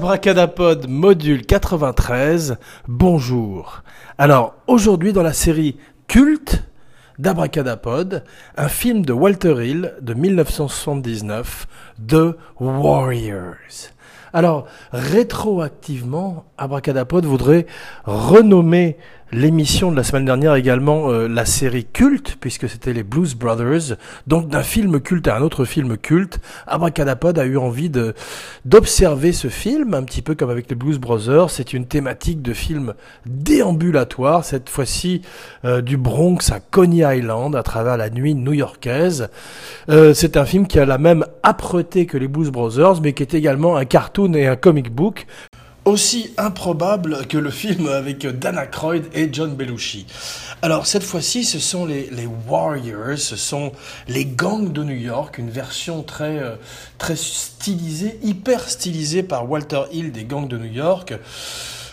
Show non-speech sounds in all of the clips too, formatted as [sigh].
Abracadapod module 93, bonjour. Alors, aujourd'hui dans la série Culte d'Abracadapod, un film de Walter Hill de 1979, The Warriors. Alors, rétroactivement, Abracadapod voudrait renommer l'émission de la semaine dernière également euh, la série culte, puisque c'était les Blues Brothers. Donc d'un film culte à un autre film culte, Abracadapod a eu envie de d'observer ce film, un petit peu comme avec les Blues Brothers. C'est une thématique de film déambulatoire, cette fois-ci euh, du Bronx à Coney Island, à travers la nuit new-yorkaise. Euh, c'est un film qui a la même âpreté que les Blues Brothers, mais qui est également un cartoon et un comic book aussi improbable que le film avec Dana Aykroyd et John Belushi. Alors cette fois-ci, ce sont les, Warriors, ce sont les gangs de New York, une version très, euh, très stylisée, hyper stylisée par Walter Hill des gangs de New York.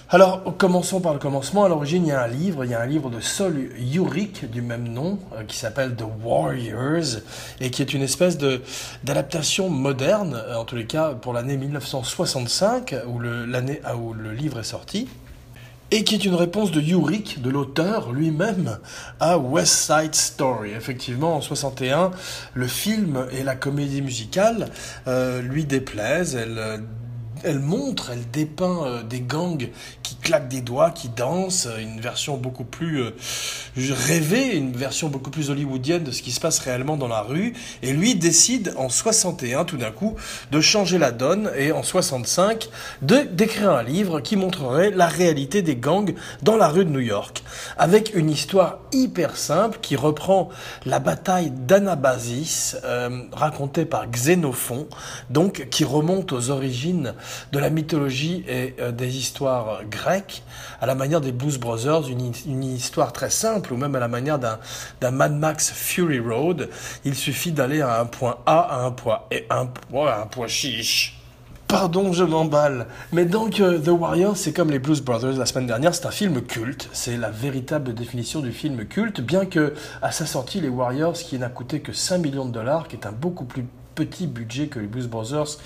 Alors, commençons par le commencement. À l'origine, il y a un livre, il y a un livre de Sol Yurik du même nom, euh, qui s'appelle The Warriors, et qui est une espèce d'adaptation moderne, euh, en tous les cas pour l'année 1965, où le, l'année ah, où le livre est sorti. Et qui est une réponse de Yurik, de l'auteur lui-même, à West Side Story. Effectivement, en 61, le film et la comédie musicale euh, lui déplaisent. Elle montre, elle dépeint euh, des gangs qui claquent des doigts, qui dansent, euh, une version beaucoup plus euh, rêvée, une version beaucoup plus hollywoodienne de ce qui se passe réellement dans la rue. Et lui décide en 61 tout d'un coup de changer la donne et en 65 de d'écrire un livre qui montrerait la réalité des gangs dans la rue de New York, avec une histoire hyper simple qui reprend la bataille d'Anabasis racontée par Xénophon, donc qui remonte aux origines de la mythologie et euh, des histoires grecques, à la manière des Blues Brothers, une, histoire très simple, ou même à la manière d'un Mad Max Fury Road. Il suffit d'aller à un point A, à un point et un point, un point chiche. Pardon, je m'emballe. Mais donc, euh, The Warriors, c'est comme les Blues Brothers la semaine dernière, c'est un film culte. C'est la véritable définition du film culte, bien que, à sa sortie, les Warriors, qui n'a coûté que 5 millions de dollars, qui est un beaucoup plus petit budget que les Blues Brothers,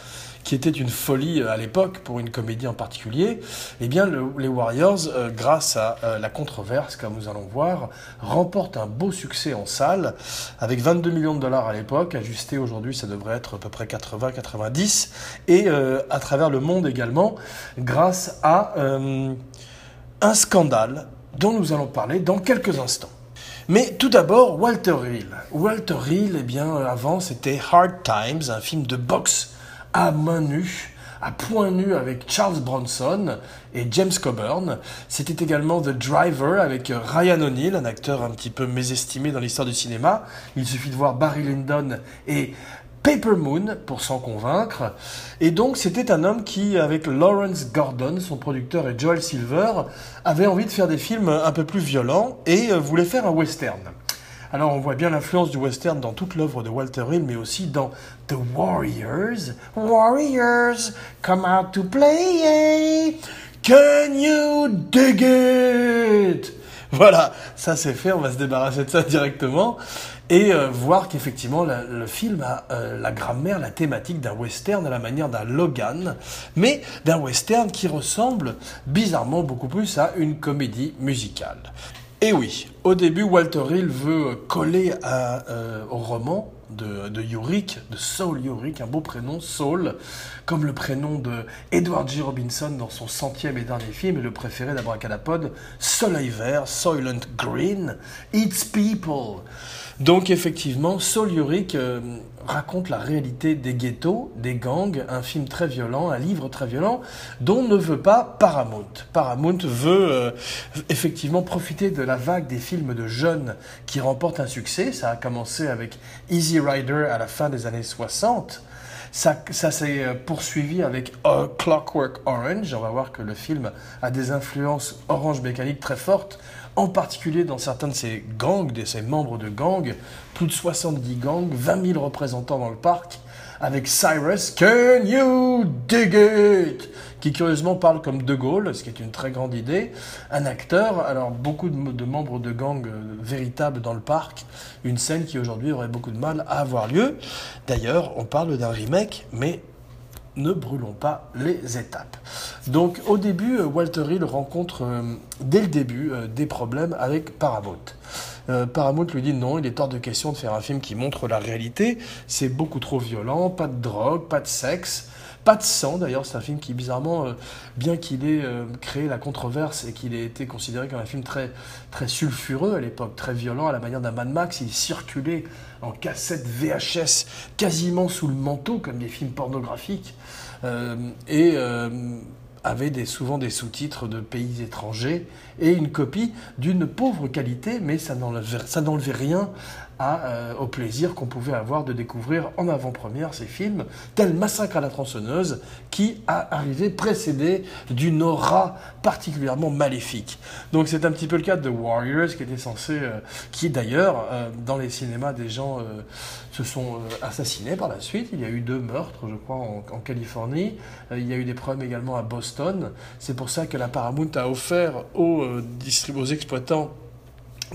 qui était une folie euh, à l'époque pour une comédie en particulier, eh bien les Warriors, euh, grâce à euh, la controverse, comme nous allons voir, remportent un beau succès en salle, avec 22 millions de dollars à l'époque, ajusté aujourd'hui ça devrait être à peu près 80-90, et à travers le monde également, grâce à un scandale dont nous allons parler dans quelques instants. Mais tout d'abord, Walter Hill. Walter Hill, eh bien, avant, c'était Hard Times, un film de boxe à main nue, à point nu avec Charles Bronson et James Coburn. C'était également The Driver avec Ryan O'Neill, un acteur un petit peu mésestimé dans l'histoire du cinéma. Il suffit de voir Barry Lyndon et Paper Moon pour s'en convaincre. Et donc c'était un homme qui, avec Lawrence Gordon, son producteur, et Joel Silver, avait envie de faire des films un peu plus violents et euh, voulait faire un western. Alors on voit bien l'influence du western dans toute l'œuvre de Walter Hill, mais aussi dans The Warriors. Warriors, come out to play. Can you dig it? Voilà, ça c'est fait, on va se débarrasser de ça directement et euh, voir qu'effectivement le film a euh, la grammaire, la thématique d'un western à la manière d'un Logan, mais d'un western qui ressemble bizarrement beaucoup plus à une comédie musicale. Et oui, au début, Walter Hill veut coller euh, au roman de, de de Saul Yorick, un beau prénom, Saul, comme le prénom de Edward G. Robinson dans son centième et dernier film, et le préféré d'Abracadapod, Soleil vert, Soylent Green, It's People. Donc effectivement, Saul Yorick, euh, raconte la réalité des ghettos, des gangs, un film très violent, un livre très violent, dont ne veut pas Paramount. Paramount veut euh, effectivement profiter de la vague des films de jeunes qui remportent un succès. Ça a commencé avec Easy Rider à la fin des années 60. Ça, ça s'est euh, poursuivi avec Clockwork Orange. On va voir que le film a des influences orange mécanique très fortes en particulier dans certains de ces gangs, de ces membres de gangs, plus de 70 gangs, 20 000 représentants dans le parc, avec Cyrus, Can you dig it qui curieusement parle comme De Gaulle, ce qui est une très grande idée, un acteur, alors beaucoup de, membres de gangs euh, véritables dans le parc, une scène qui aujourd'hui aurait beaucoup de mal à avoir lieu. D'ailleurs, on parle d'un remake, mais ne brûlons pas les étapes. Donc au début, euh, Walter Hill rencontre euh, dès le début euh, des problèmes avec Paramount. Paramount lui dit non, il est hors de question de faire un film qui montre la réalité, c'est beaucoup trop violent, pas de drogue, pas de sexe. Pas de sang d'ailleurs, c'est un film qui bizarrement, euh, bien qu'il ait euh, créé la controverse et qu'il ait été considéré comme un film très, sulfureux à l'époque, très violent à la manière d'un Mad Max, il circulait en cassette VHS quasiment sous le manteau comme des films pornographiques euh, et avait souvent des sous-titres de pays étrangers et une copie d'une pauvre qualité, mais ça n'enlevait rien euh, au plaisir qu'on pouvait avoir de découvrir en avant-première ces films, tel Massacre à la tronçonneuse, qui a arrivé précédé d'une aura particulièrement maléfique. Donc c'est un petit peu le cas de Warriors, qui était censé, euh, qui d'ailleurs, euh, dans les cinémas, des gens se sont assassinés par la suite. Il y a eu deux meurtres, je crois, en, Californie. il y a eu des problèmes également à Boston. C'est pour ça que la Paramount a offert aux, aux exploitants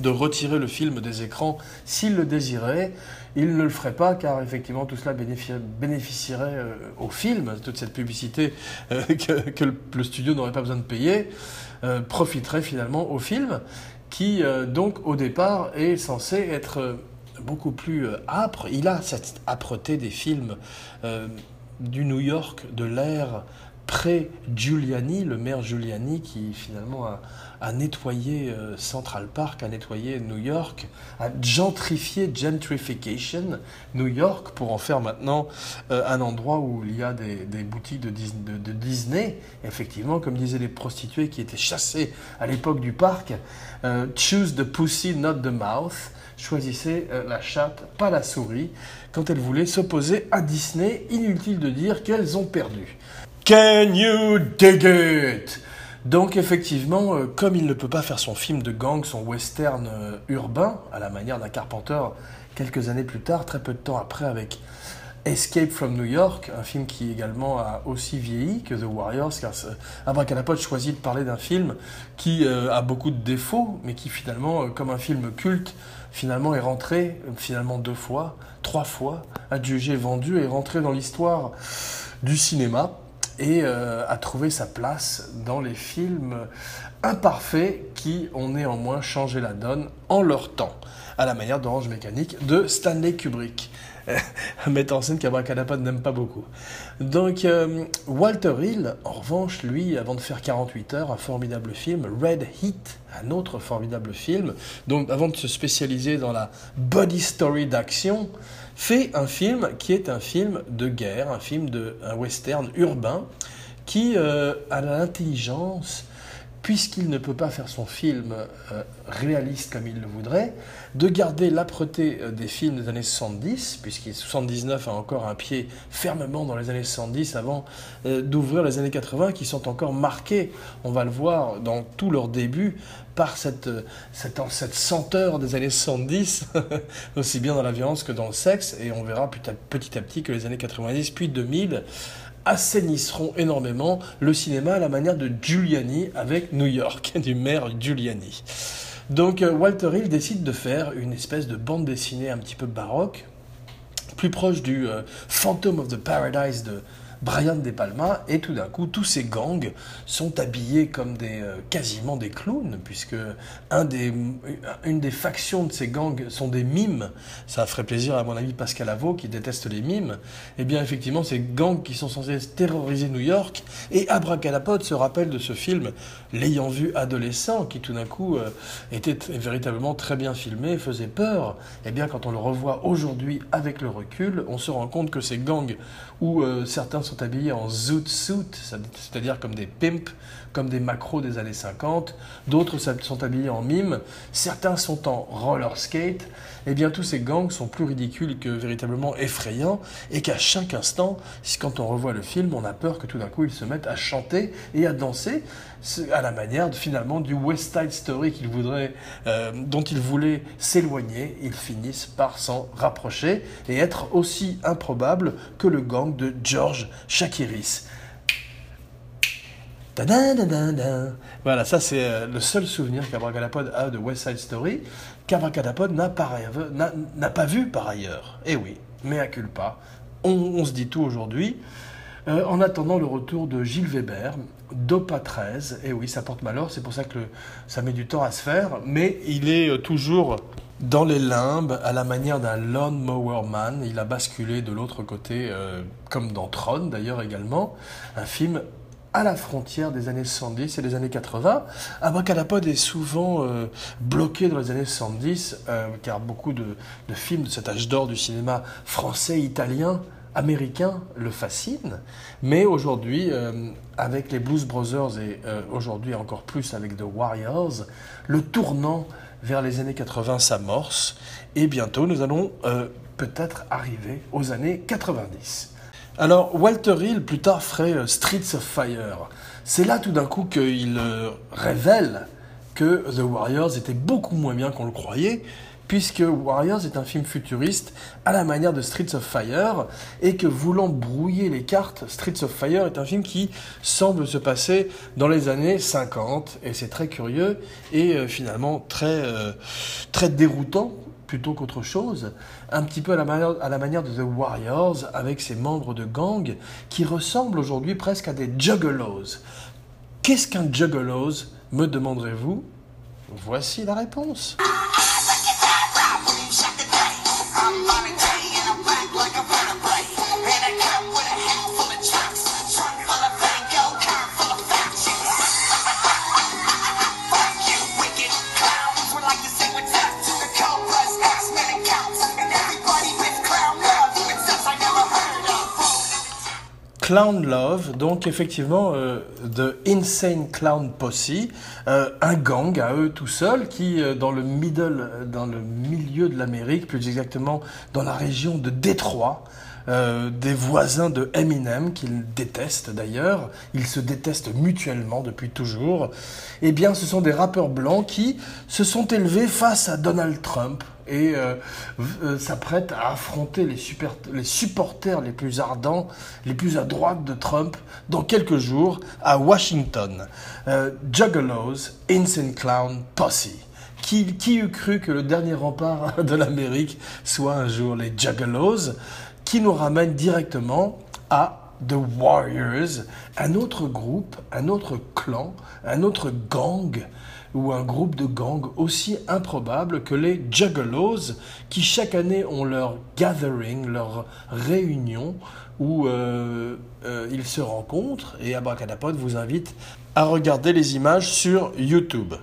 de retirer le film des écrans s'il le désirait. Il ne le ferait pas car effectivement tout cela bénéficierait euh, au film, toute cette publicité euh, [laughs] que, le, studio n'aurait pas besoin de payer, euh, profiterait finalement au film qui donc au départ est censé être beaucoup plus âpre. Il a cette âpreté des films du New York de l'ère pré-Giuliani, le maire Giuliani qui finalement a, à nettoyer euh, Central Park, à nettoyer New York, à gentrifier gentrification New York pour en faire maintenant euh, un endroit où il y a des, boutiques de, Disney. effectivement, comme disaient les prostituées qui étaient chassées à l'époque du parc, euh, choose the pussy, not the mouth. Choisissez la chatte, pas la souris. Quand elles voulaient s'opposer à Disney, inutile de dire qu'elles ont perdu. Can you dig it? Donc effectivement, euh, comme il ne peut pas faire son film de gang, son western euh, urbain, à la manière d'un Carpenter, quelques années plus tard, très peu de temps après, avec Escape from New York, un film qui également a aussi vieilli que The Warriors, car Abracadapod choisit de parler d'un film qui euh, a beaucoup de défauts, mais qui finalement, comme un film culte, finalement est rentré, finalement deux fois, trois fois, adjugé, vendu, est rentré dans l'histoire du cinéma et euh, a trouvé sa place dans les films imparfaits qui ont néanmoins changé la donne en leur temps, à la manière d'Orange Mécanique de Stanley Kubrick. un [laughs] metteur en scène qu'Abracadapod n'aime pas beaucoup. Donc, euh, Walter Hill, en revanche, lui, avant de faire 48 heures, un formidable film, Red Heat, un autre formidable film, donc avant de se spécialiser dans la body story d'action, fait un film qui est un film de guerre, un film de un western urbain qui euh, a l'intelligence puisqu'il ne peut pas faire son film euh, réaliste comme il le voudrait, de garder l'âpreté euh, des films des années 70, puisqu'il 79 a encore un pied fermement dans les années 70 avant euh, d'ouvrir les années 80, qui sont encore marqués, on va le voir dans tout leur début, par cette, cette, cette senteur des années 70, [laughs] aussi bien dans la violence que dans le sexe, et on verra petit à petit que les années 90 puis 2000 assainisseront énormément le cinéma à la manière de Giuliani avec New York, [laughs] du maire Giuliani. Donc euh, Walter Hill décide de faire une espèce de bande dessinée un petit peu baroque, plus proche du euh, Phantom of the Paradise de, Brian De Palma, et tout d'un coup, tous ces gangs sont habillés comme des, euh, quasiment des clowns, puisque un des, une des factions de ces gangs sont des mimes. Ça ferait plaisir à mon ami Pascal Avaux, qui déteste les mimes. Eh bien, effectivement, ces gangs qui sont censés terroriser New York, et Abracadapod se rappelle de ce film, l'ayant vu adolescent, qui tout d'un coup euh, était véritablement très bien filmé, faisait peur. Eh bien, quand on le revoit aujourd'hui avec le recul, on se rend compte que ces gangs où euh, certains sont habillés en zoot suit, c'est-à-dire comme des pimps, comme des macros des années 50, d'autres sont habillés en mime, certains sont en roller skate, et bien tous ces gangs sont plus ridicules que véritablement effrayants, et qu'à chaque instant, quand on revoit le film, on a peur que tout d'un coup ils se mettent à chanter et à danser, à la manière finalement du West Side Story qu'il voudrait, euh, dont ils voulaient s'éloigner, ils finissent par s'en rapprocher et être aussi improbables que le gang de George Shakiris. Voilà, ça c'est euh, le seul souvenir qu'Abracadapod a de West Side Story, qu'Abracadapod n'a pas vu par ailleurs. Eh oui, mais à culpa, on, se dit tout aujourd'hui. Euh, en attendant le retour de Gilles Weber, d'OPA 13, et oui, ça porte malheur, c'est pour ça que ça met du temps à se faire, mais il est euh, toujours dans les limbes, à la manière d'un Mower Man. Il a basculé de l'autre côté, comme dans Tron d'ailleurs également, un film à la frontière des années 70 et des années 80. Abracadapod est souvent euh, bloqué dans les années 70, euh, car beaucoup de, films de cet âge d'or du cinéma français, italien, américain le fascinent. Mais aujourd'hui, euh, avec les Blues Brothers et aujourd'hui encore plus avec The Warriors, le tournant vers les années 80 s'amorce et bientôt nous allons peut-être arriver aux années 90. Alors, Walter Hill, plus tard, ferait euh, Streets of Fire. C'est là tout d'un coup qu'il euh, révèle que The Warriors était beaucoup moins bien qu'on le croyait, puisque Warriors est un film futuriste à la manière de Streets of Fire, et que voulant brouiller les cartes, Streets of Fire est un film qui semble se passer dans les années 50, et c'est très curieux, et euh, finalement très, très déroutant plutôt qu'autre chose, un petit peu à la, manière, de The Warriors, avec ses membres de gang qui ressemblent aujourd'hui presque à des juggalos. Qu'est-ce qu'un juggalos, me demanderez-vous? Voici la réponse. Clown Love, donc effectivement euh, The Insane Clown Posse, euh, un gang à eux tout seuls qui euh, dans le middle, dans le milieu de l'Amérique, plus exactement dans la région de Détroit, des voisins de Eminem qu'ils détestent d'ailleurs, ils se détestent mutuellement depuis toujours. Eh bien, ce sont des rappeurs blancs qui se sont élevés face à Donald Trump et euh, euh, s'apprête à affronter les, super, les supporters les plus ardents, les plus à droite de Trump dans quelques jours à Washington. Euh, Juggalos, Insane Clown, Posse. Qui, qui eût cru que le dernier rempart [laughs] de l'Amérique soit un jour les Juggalos, qui nous ramène directement à The Warriors, un autre groupe, un autre clan, un autre gang ou un groupe de gangs aussi improbable que les Juggalos, qui chaque année ont leur gathering, leur réunion, où euh, euh, ils se rencontrent, et Abracadapod vous invite à regarder les images sur YouTube.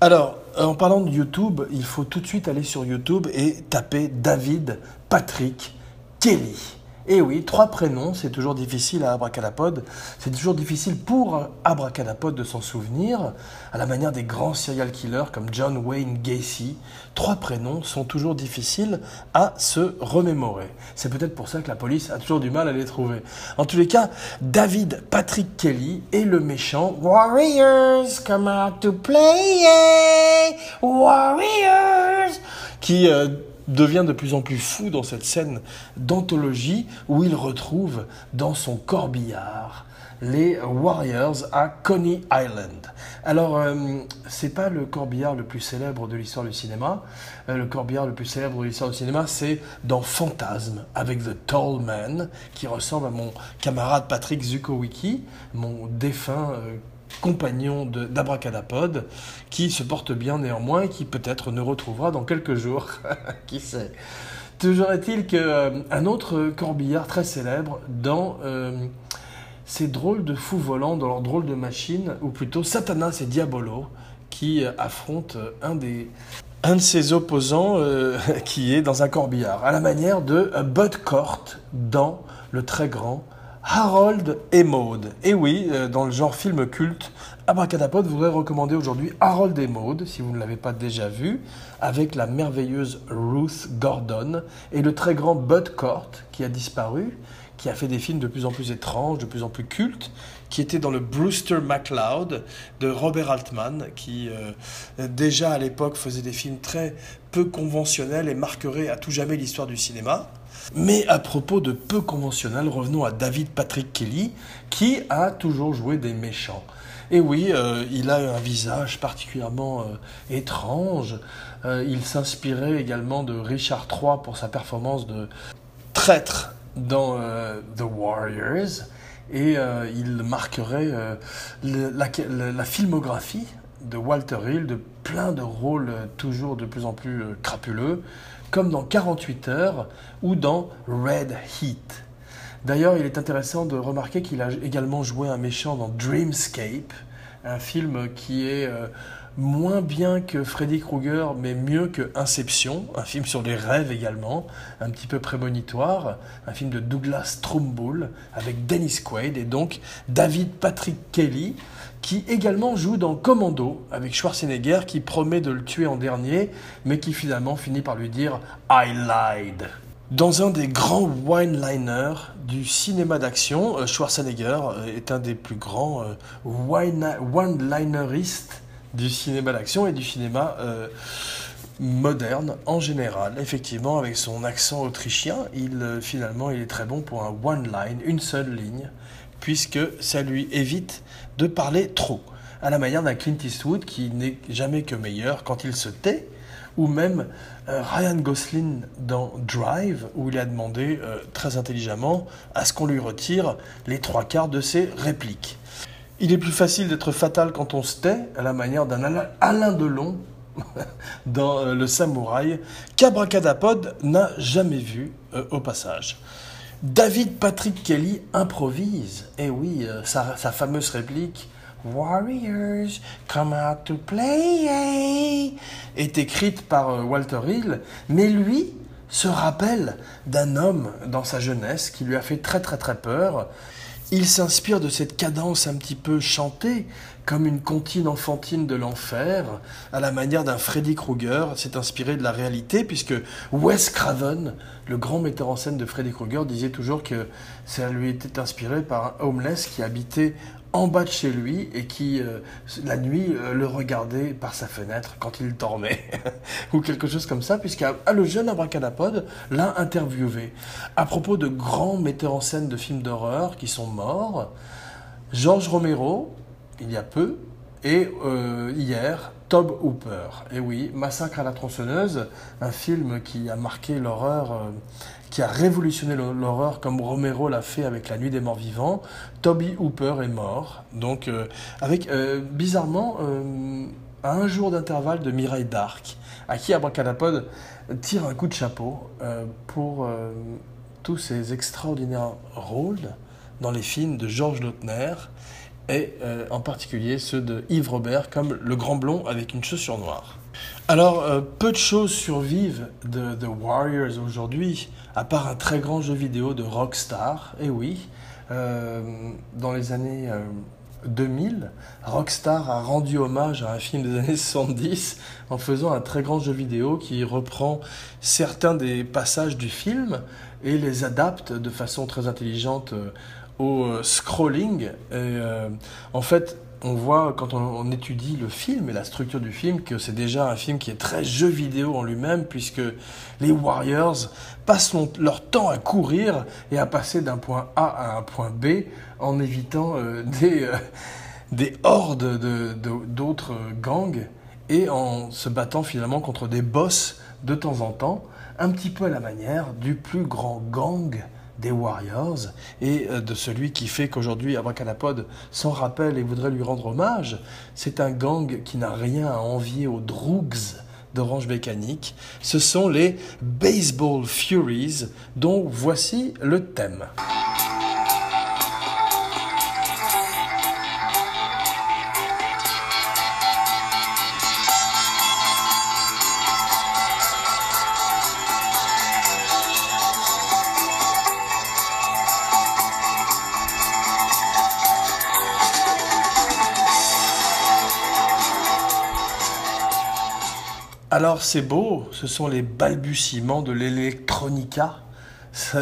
Alors, en parlant de YouTube, il faut tout de suite aller sur YouTube et taper David Patrick Kelly. Et eh oui, trois prénoms, c'est toujours difficile à Abracadapod. C'est toujours difficile pour Abracadapod de s'en souvenir, à la manière des grands serial killers comme John Wayne Gacy. Trois prénoms sont toujours difficiles à se remémorer. C'est peut-être pour ça que la police a toujours du mal à les trouver. En tous les cas, David Patrick Kelly est le méchant Warriors come out to play, Warriors qui euh, devient de plus en plus fou dans cette scène d'anthologie où il retrouve dans son corbillard les Warriors à Coney Island. Alors, euh, c'est pas le corbillard le plus célèbre de l'histoire du cinéma. Euh, le corbillard le plus célèbre de l'histoire du cinéma, c'est dans Fantasme, avec The Tall Man, qui ressemble à mon camarade Patrick Zukowicki, mon défunt euh, compagnon d'Abracadapod, qui se porte bien néanmoins et qui peut-être nous retrouvera dans quelques jours. [laughs] qui sait? Toujours est-il qu'un autre corbillard très célèbre dans ces drôles de fous volants dans leur drôle de machine, ou plutôt Satanas et Diabolo, qui euh, affrontent euh, un, des, un de ses opposants euh, [laughs] qui est dans un corbillard, à la manière de Bud Cort dans le très grand Harold et Maud. Et oui, dans le genre film culte, Abracadapod voudrait recommander aujourd'hui Harold et Maud, si vous ne l'avez pas déjà vu, avec la merveilleuse Ruth Gordon et le très grand Bud Cort qui a disparu, qui a fait des films de plus en plus étranges, de plus en plus cultes, qui était dans le Brewster McLeod de Robert Altman, qui euh, déjà à l'époque faisait des films très peu conventionnels et marquerait à tout jamais l'histoire du cinéma. Mais à propos de peu conventionnels, revenons à David Patrick Kelly, qui a toujours joué des méchants. Et oui, euh, il a un visage particulièrement euh, étrange. il s'inspirait également de Richard III pour sa performance de traître dans euh, The Warriors et euh, il marquerait euh, la, filmographie de Walter Hill de plein de rôles toujours de plus en plus crapuleux, comme dans 48 heures ou dans Red Heat. D'ailleurs, il est intéressant de remarquer qu'il a également joué un méchant dans Dreamscape, un film qui est moins bien que Freddy Krueger, mais mieux que Inception, un film sur les rêves également, un petit peu prémonitoire, un film de Douglas Trumbull avec Dennis Quaid et donc David Patrick Kelly, qui également joue dans Commando avec Schwarzenegger, qui promet de le tuer en dernier, mais qui finalement finit par lui dire I lied. Dans un des grands wine-liners du cinéma d'action, euh, Schwarzenegger euh, est un des plus grands euh, wine-lineristes du cinéma d'action et du cinéma moderne en général. Effectivement, avec son accent autrichien, il finalement il est très bon pour un one line, une seule ligne, puisque ça lui évite de parler trop. À la manière d'un Clint Eastwood qui n'est jamais que meilleur quand il se tait, ou même euh, Ryan Gosling dans Drive, où il a demandé très intelligemment à ce qu'on lui retire les trois quarts de ses répliques. Il est plus facile d'être fatal quand on se tait, à la manière d'un Alain Delon [laughs] dans euh, Le Samouraï, qu'Abracadapod n'a jamais vu euh, au passage. David Patrick Kelly improvise, eh oui, euh, sa, sa, fameuse réplique Warriors, come out to play est écrite par Walter Hill, mais lui se rappelle d'un homme dans sa jeunesse qui lui a fait très très très peur il s'inspire de cette cadence un petit peu chantée, comme une comptine enfantine de l'enfer, à la manière d'un Freddy Krueger. C'est inspiré de la réalité, puisque Wes Craven, le grand metteur en scène de Freddy Krueger, disait toujours que ça lui était inspiré par un homeless qui habitait en bas de chez lui et qui, euh, la nuit, euh, le regardait par sa fenêtre quand il dormait, [laughs] ou quelque chose comme ça, puisque le jeune Abracadapod l'a interviewé à propos de grands metteurs en scène de films d'horreur qui sont morts. George Romero, il y a peu, et euh, hier, Tob Hooper. Et oui, Massacre à la tronçonneuse, un film qui a marqué l'horreur qui a révolutionné l'horreur comme Romero l'a fait avec La Nuit des Morts Vivants. Toby Hooper est mort. Donc, euh, avec euh, bizarrement, euh, à un jour d'intervalle de Mireille Dark, à qui Abracadapod tire un coup de chapeau pour tous ses extraordinaires rôles dans les films de Georges Lautner et en particulier ceux de Yves Robert comme Le Grand Blond avec une chaussure noire. Alors, peu de choses survivent de The Warriors aujourd'hui à part un très grand jeu vidéo de Rockstar, et oui, euh, dans les années 2000, euh, Rockstar a rendu hommage à un film des années 70 en faisant un très grand jeu vidéo qui reprend certains des passages du film et les adapte de façon très intelligente euh, au scrolling. Et, en fait, on voit quand on, étudie le film et la structure du film que c'est déjà un film qui est très jeu vidéo en lui-même puisque les Warriors passent leur temps à courir et à passer d'un point A à un point B en évitant euh, [laughs] des, euh, des hordes d'autres gangs et en se battant finalement contre des boss de temps en temps, un petit peu à la manière du plus grand gang des Warriors et euh, de celui qui fait qu'aujourd'hui Abracadapod s'en rappelle et voudrait lui rendre hommage. C'est un gang qui n'a rien à envier aux Droogs d'Orange Mécanique. Ce sont les Baseball Furies dont voici le thème. Alors c'est beau, ce sont les balbutiements de l'électronica. [laughs]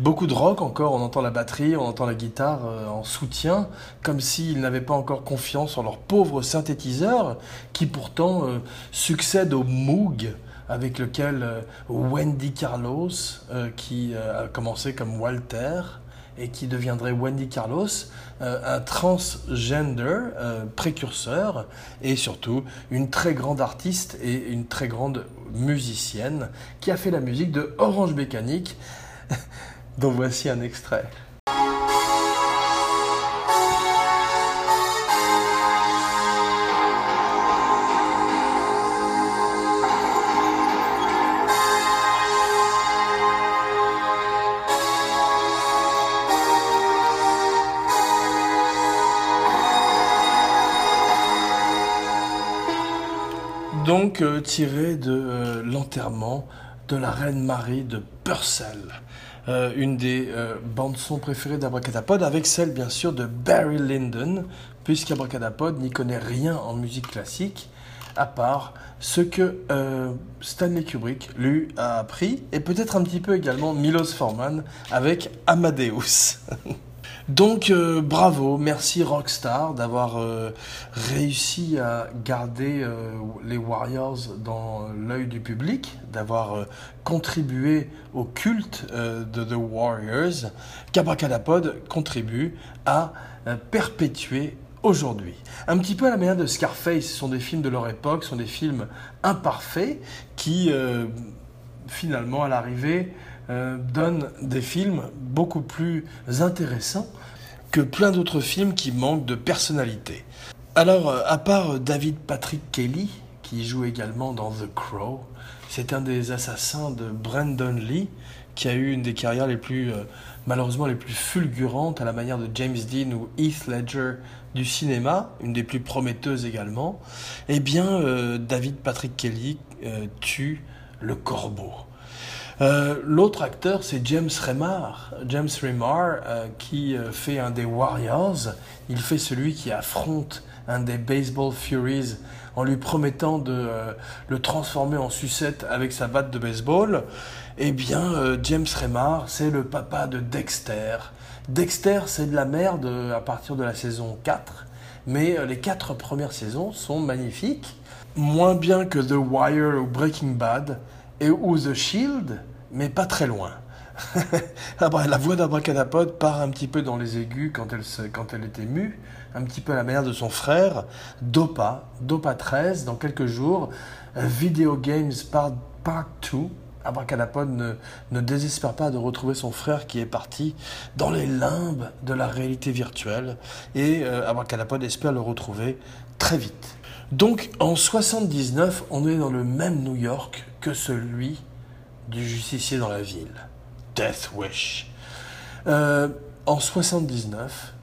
Beaucoup de rock encore, on entend la batterie, on entend la guitare euh, en soutien, comme s'ils n'avaient pas encore confiance en leur pauvre synthétiseur, qui pourtant euh, succède au Moog, avec lequel euh, Wendy Carlos, qui a commencé comme Walter, et qui deviendrait Wendy Carlos, euh, un transgender euh, précurseur et surtout une très grande artiste et une très grande musicienne qui a fait la musique de Orange Mécanique, [laughs] dont voici un extrait. Euh, tiré de euh, l'enterrement de la reine Marie de Purcell, euh, une des bandes son préférées d'Abracadapod, avec celle bien sûr de Barry Lyndon, puisqu'Abracadapod n'y connaît rien en musique classique, à part ce que Stanley Kubrick lui a appris, et peut-être un petit peu également Milos Forman avec Amadeus. [laughs] Donc euh, bravo, merci Rockstar d'avoir euh, réussi à garder euh, les Warriors dans l'œil du public, d'avoir contribué au culte de The Warriors, qu'Abracadapod contribue à perpétuer aujourd'hui. Un petit peu à la manière de Scarface, ce sont des films de leur époque, ce sont des films imparfaits qui finalement à l'arrivée euh, donne des films beaucoup plus intéressants que plein d'autres films qui manquent de personnalité. Alors, euh, à part David Patrick Kelly, qui joue également dans The Crow, c'est un des assassins de Brandon Lee, qui a eu une des carrières les plus, euh, malheureusement, les plus fulgurantes à la manière de James Dean ou Heath Ledger du cinéma, une des plus prometteuses également. Eh bien, David Patrick Kelly tue le corbeau. Euh, l'autre acteur, c'est James Remar. James Remar, euh, qui euh, fait un des Warriors. Il fait celui qui affronte un des Baseball Furies en lui promettant de le transformer en sucette avec sa batte de baseball. Eh bien, James Remar, c'est le papa de Dexter. Dexter, c'est de la merde à partir de la saison 4. Mais les quatre premières saisons sont magnifiques. Moins bien que The Wire ou Breaking Bad et ou The Shield, mais pas très loin. [laughs] Ah la voix d'Abracadapod part un petit peu dans les aigus quand elle, quand est émue, un petit peu à la manière de son frère, Dopa, Dopa 13, dans quelques jours, Video Games Part, Part 2. Abracadapod ne, désespère pas de retrouver son frère qui est parti dans les limbes de la réalité virtuelle et euh, espère le retrouver très vite. Donc en 79, on est dans le même New York que celui du justicier dans la ville, Death Wish. Euh, en 79,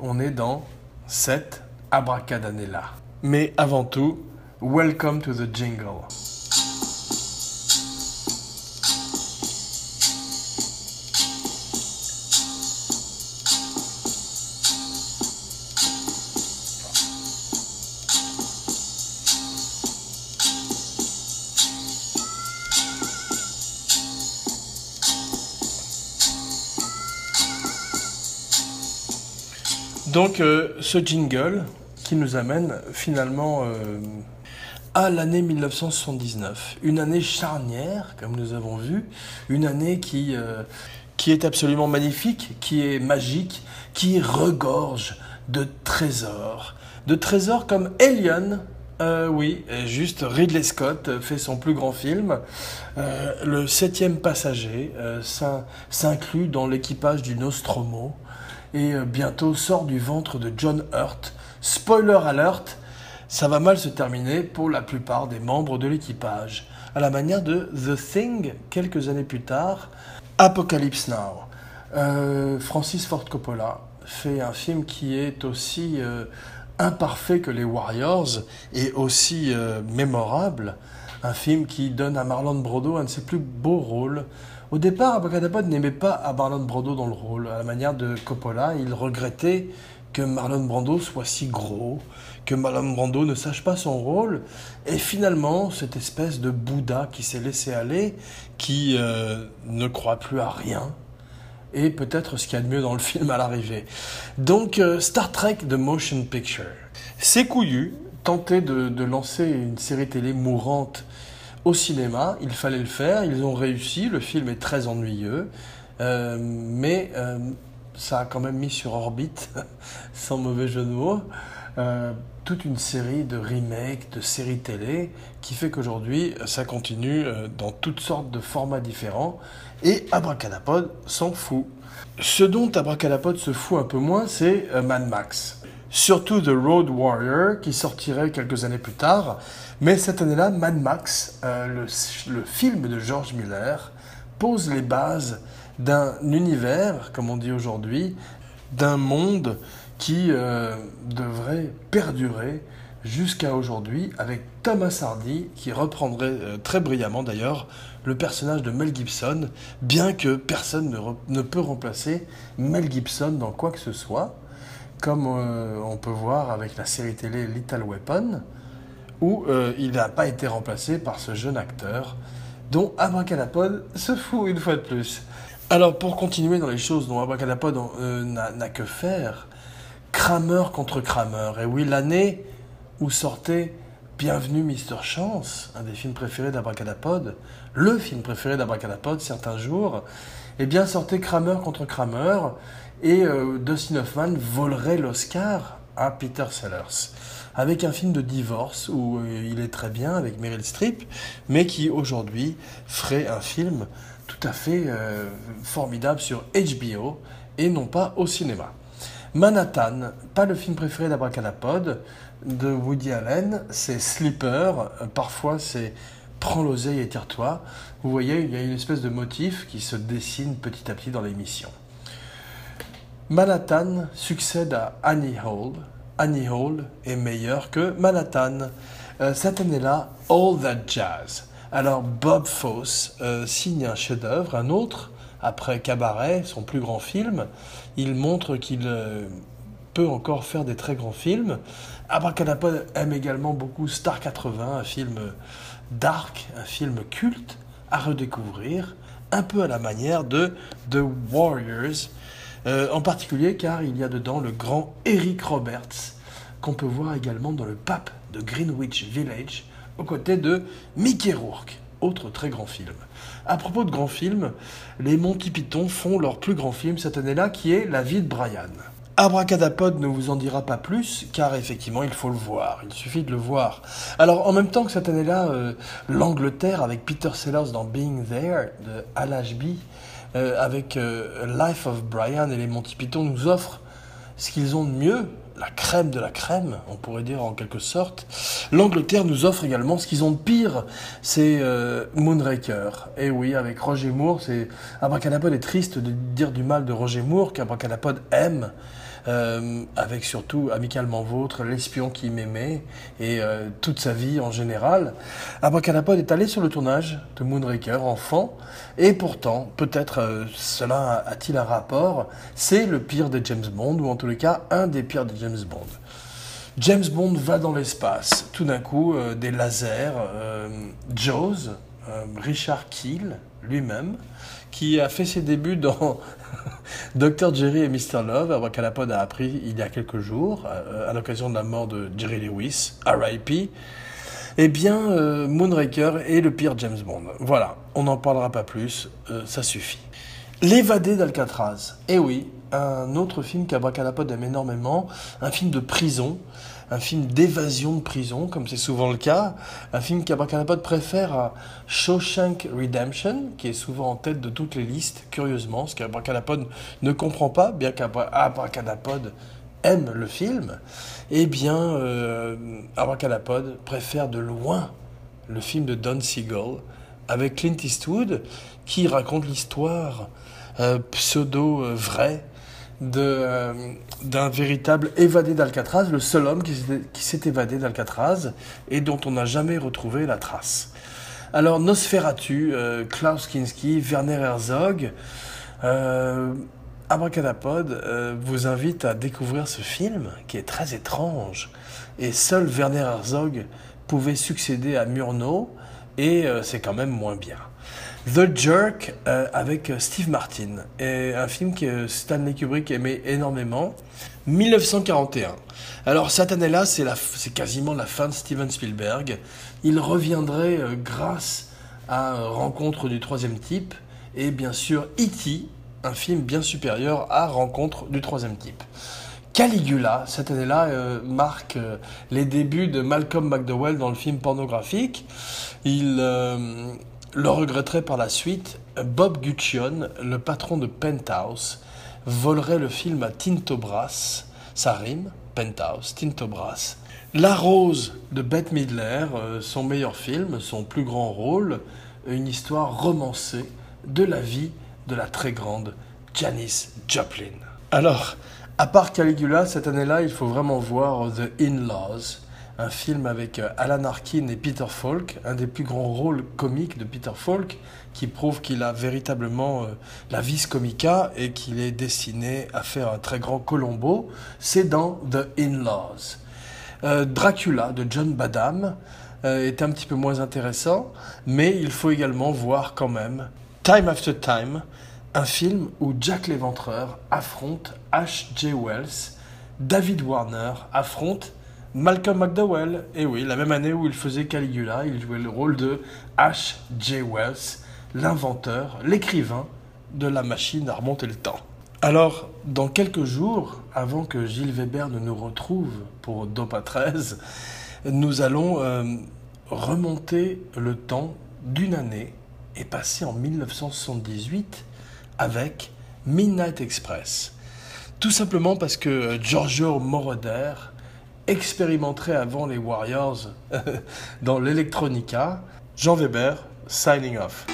on est dans cette abracadanella. Mais avant tout, welcome to the jingle. Donc euh, ce jingle, qui nous amène finalement euh, à l'année 1979. Une année charnière, comme nous avons vu, une année qui, euh, qui est absolument magnifique, qui est magique, qui regorge de trésors. De trésors comme Alien, oui, juste Ridley Scott fait son plus grand film. Le septième passager s'inclut dans l'équipage du Nostromo et bientôt sort du ventre de John Hurt. Spoiler alert, ça va mal se terminer pour la plupart des membres de l'équipage, à la manière de The Thing quelques années plus tard, Apocalypse Now. Francis Ford Coppola fait un film qui est aussi imparfait que les Warriors et aussi euh, mémorable. Un film qui donne à Marlon Brando un de ses plus beaux rôles. Au départ, Abacadapod n'aimait pas à Marlon Brando dans le rôle. À la manière de Coppola, il regrettait que Marlon Brando soit si gros, que Marlon Brando ne sache pas son rôle. Et finalement, cette espèce de Bouddha qui s'est laissé aller, qui euh, ne croit plus à rien, et peut-être ce qu'il y a de mieux dans le [laughs] film à l'arrivée. Donc euh, Star Trek The Motion Picture. C'est couillu, tenter de, lancer une série télé mourante au cinéma, il fallait le faire, ils ont réussi, le film est très ennuyeux, euh, mais euh, ça a quand même mis sur orbite, [laughs] sans mauvais jeu de mots, toute une série de remakes, de séries télé, qui fait qu'aujourd'hui, ça continue dans toutes sortes de formats différents. Et Abracadapod s'en fout. Ce dont Abracadapod se fout un peu moins, c'est euh, Mad Max. Surtout The Road Warrior, qui sortirait quelques années plus tard. Mais cette année-là, Mad Max, euh, le, film de George Miller, pose les bases d'un univers, comme on dit aujourd'hui, d'un monde qui euh, devrait perdurer jusqu'à aujourd'hui avec Thomas Hardy qui reprendrait très brillamment d'ailleurs le personnage de Mel Gibson, bien que personne ne, peut remplacer Mel Gibson dans quoi que ce soit, comme euh, on peut voir avec la série télé Little Weapon, où euh, il n'a pas été remplacé par ce jeune acteur dont Abracadapod se fout une fois de plus. Alors pour continuer dans les choses dont Abracadapod euh, n'a que faire, Kramer contre Kramer. Et oui, l'année où sortait Bienvenue Mister Chance, un des films préférés d'Abracadapod, le film préféré d'Abracadapod certains jours, eh bien sortait Kramer contre Kramer et euh, Dustin Hoffman volerait l'Oscar à Peter Sellers avec un film de divorce où euh, il est très bien avec Meryl Streep, mais qui aujourd'hui ferait un film tout à fait euh, formidable sur HBO et non pas au cinéma. Manhattan, pas le film préféré d'Abracadapod, de Woody Allen, c'est Sleeper, parfois c'est Prends l'oseille et tire-toi. Vous voyez, il y a une espèce de motif qui se dessine petit à petit dans l'émission. Manhattan succède à Annie Hall. Annie Hall est meilleure que Manhattan. Euh, cette année-là, All That Jazz. Alors Bob Fosse euh, signe un chef-d'œuvre, un autre, après Cabaret, son plus grand film. Il montre qu'il euh, peut encore faire des très grands films. Abracadapod aime également beaucoup Star 80, un film dark, un film culte à redécouvrir, un peu à la manière de The Warriors, euh, en particulier car il y a dedans le grand Eric Roberts, qu'on peut voir également dans le pape de Greenwich Village, aux côtés de Mickey Rourke, autre très grand film. À propos de grands films, les Monty Python font leur plus grand film cette année-là, qui est La vie de Brian. Abracadapod ne vous en dira pas plus, car effectivement, il faut le voir. Il suffit de le voir. Alors, en même temps que cette année-là, euh, l'Angleterre, avec Peter Sellers dans Being There, de Al Ashby, avec euh, Life of Brian et les Monty Python, nous offre ce qu'ils ont de mieux, la crème de la crème, on pourrait dire en quelque sorte. L'Angleterre nous offre également ce qu'ils ont de pire, c'est Moonraker. Et oui, avec Roger Moore, c'est Abracadapod est triste de dire du mal de Roger Moore, qu'Abracadapod aime. Euh, avec surtout Amicalement Vôtre, L'espion qui m'aimait et euh, toute sa vie en général. Abracadapod est allé sur le tournage de Moonraker, enfant, et pourtant, peut-être euh, cela a-t-il un rapport, c'est le pire des James Bond, ou en tous les cas, un des pires des James Bond. James Bond va dans l'espace, tout d'un coup, des lasers, Jaws, Richard Keel lui-même, qui a fait ses débuts dans [laughs] Dr. Jerry et Mr. Love, Abracadapod a appris il y a quelques jours, à, à l'occasion de la mort de Jerry Lewis, R.I.P., eh bien, euh, Moonraker est le pire James Bond. Voilà, on n'en parlera pas plus, euh, ça suffit. L'évadé d'Alcatraz. Eh oui, un autre film qu'Abracadapod aime énormément, un film de prison, un film d'évasion de prison, comme c'est souvent le cas, un film qu'Abracadapod préfère à Shawshank Redemption, qui est souvent en tête de toutes les listes, curieusement, ce qu'Abracadapod ne comprend pas, bien qu'Abracadapod aime le film, eh bien, euh, préfère de loin le film de Don Siegel avec Clint Eastwood qui raconte l'histoire euh, pseudo-vraie euh, d'un véritable évadé d'Alcatraz, le seul homme qui s'est évadé d'Alcatraz et dont on n'a jamais retrouvé la trace. Alors Nosferatu, euh, Klaus Kinski, Werner Herzog, euh, Abracadapod euh, vous invite à découvrir ce film qui est très étrange. Et seul Werner Herzog pouvait succéder à Murnau, et euh, c'est quand même moins bien. The Jerk euh, avec Steve Martin, un film que Stanley Kubrick aimait énormément. 1941. Alors cette année-là, c'est, quasiment la fin de Steven Spielberg. Il reviendrait grâce à Rencontre du troisième type et bien sûr E.T un film bien supérieur à Rencontre du troisième type. Caligula, cette année-là, euh, marque euh, les débuts de Malcolm McDowell dans le film pornographique. Il euh, le regretterait par la suite. Bob Guccione, le patron de Penthouse, volerait le film à Tinto Brass. Ça rime, Penthouse, Tinto Brass. La Rose de Bette Midler, son meilleur film, son plus grand rôle, une histoire romancée de la vie de la très grande Janis Joplin. Alors, à part Caligula, cette année-là, il faut vraiment voir The In-Laws, un film avec euh, Alan Arkin et Peter Falk, un des plus grands rôles comiques de Peter Falk, qui prouve qu'il a véritablement euh, la vis comica et qu'il est destiné à faire un très grand Colombo. C'est dans The In-Laws. Euh, Dracula de John Badham est un petit peu moins intéressant, mais il faut également voir quand même Time After Time, un film où Jack l'Éventreur affronte H.J. Wells, David Warner affronte Malcolm McDowell. Et oui, la même année où il faisait Caligula, il jouait le rôle de H.J. Wells, l'inventeur, l'écrivain de la machine à remonter le temps. Alors, dans quelques jours, avant que Gilles Weber ne nous retrouve pour Dopa 13, nous allons euh, remonter le temps d'une année est passé en 1978 avec Midnight Express. Tout simplement parce que Giorgio Moroder expérimenterait avant les Warriors [laughs] dans l'Electronica. Jean Weber, signing off.